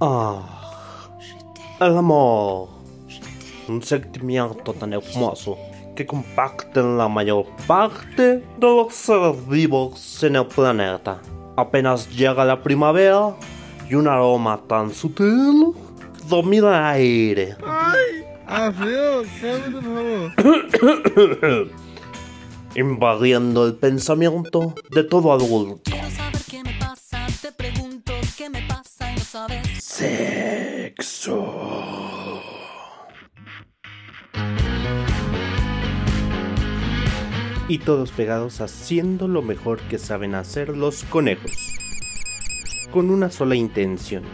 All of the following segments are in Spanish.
Ah, el amor. Un sentimiento tan hermoso que comparten la mayor parte de los seres vivos en el planeta. Apenas llega la primavera y un aroma tan sutil domina el aire. Invadiendo el pensamiento de todo adulto. Sabes. Sexo. Y todos pegados haciendo lo mejor que saben hacer los conejos. Con una sola intención.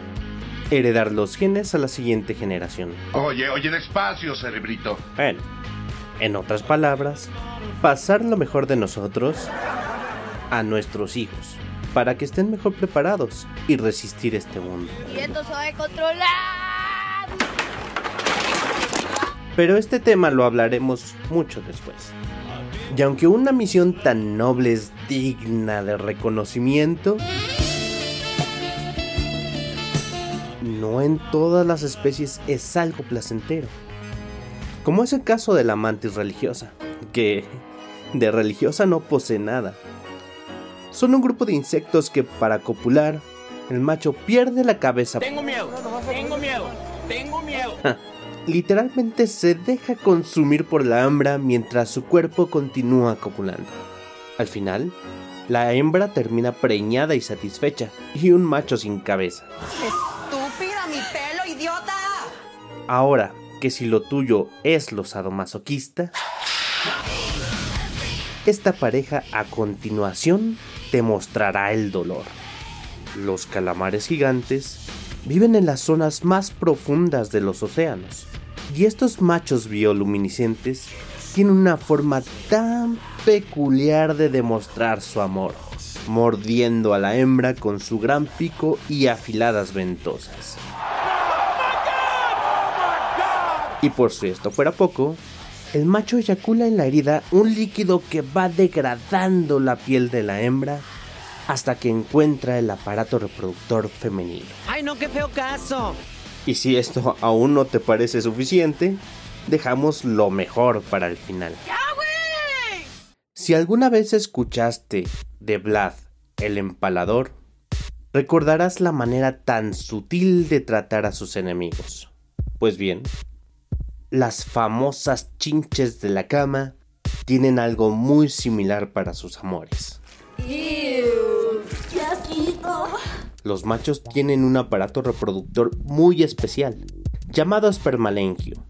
Heredar los genes a la siguiente generación. Oye, oye, despacio, cerebrito. Bueno, en otras palabras, pasar lo mejor de nosotros a nuestros hijos, para que estén mejor preparados y resistir este mundo. Y esto se va a controlar. Pero este tema lo hablaremos mucho después. Y aunque una misión tan noble es digna de reconocimiento, no en todas las especies es algo placentero. Como es el caso de la mantis religiosa, que de religiosa no posee nada. Son un grupo de insectos que para copular, el macho pierde la cabeza. Tengo miedo, tengo miedo, tengo miedo. Literalmente se deja consumir por la hembra mientras su cuerpo continúa copulando. Al final, la hembra termina preñada y satisfecha, y un macho sin cabeza. Estúpida, mi pelo, idiota. Ahora, que si lo tuyo es lo sadomasoquista, esta pareja a continuación te mostrará el dolor. Los calamares gigantes viven en las zonas más profundas de los océanos, y estos machos bioluminiscentes tienen una forma tan peculiar de demostrar su amor, mordiendo a la hembra con su gran pico y afiladas ventosas. Y por si esto fuera poco, el macho eyacula en la herida un líquido que va degradando la piel de la hembra hasta que encuentra el aparato reproductor femenino. Ay, no, qué feo caso. Y si esto aún no te parece suficiente, dejamos lo mejor para el final. Si alguna vez escuchaste de Vlad el empalador, recordarás la manera tan sutil de tratar a sus enemigos. Pues bien, las famosas chinches de la cama tienen algo muy similar para sus amores. Los machos tienen un aparato reproductor muy especial, llamado espermalengio,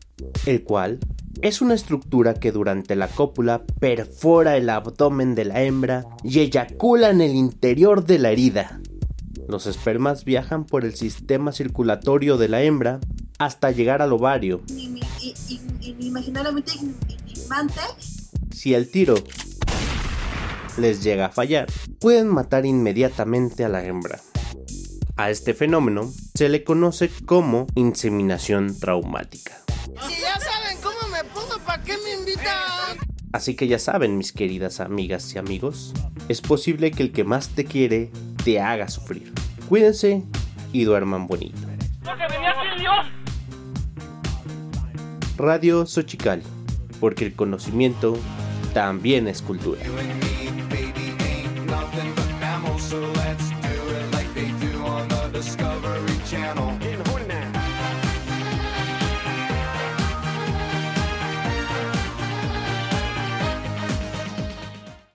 el cual es una estructura que durante la cópula perfora el abdomen de la hembra y eyacula en el interior de la herida. Los espermas viajan por el sistema circulatorio de la hembra hasta llegar al ovario. Inimaginablemente ignorante. Si el tiro les llega a fallar, pueden matar inmediatamente a la hembra. A este fenómeno se le conoce como inseminación traumática. Si ya saben cómo me pongo, ¿para qué me invitan? Así que ya saben, mis queridas amigas y amigos, es posible que el que más te quiere te haga sufrir. Cuídense y duerman bonito. Radio Xochical, porque el conocimiento también es cultura.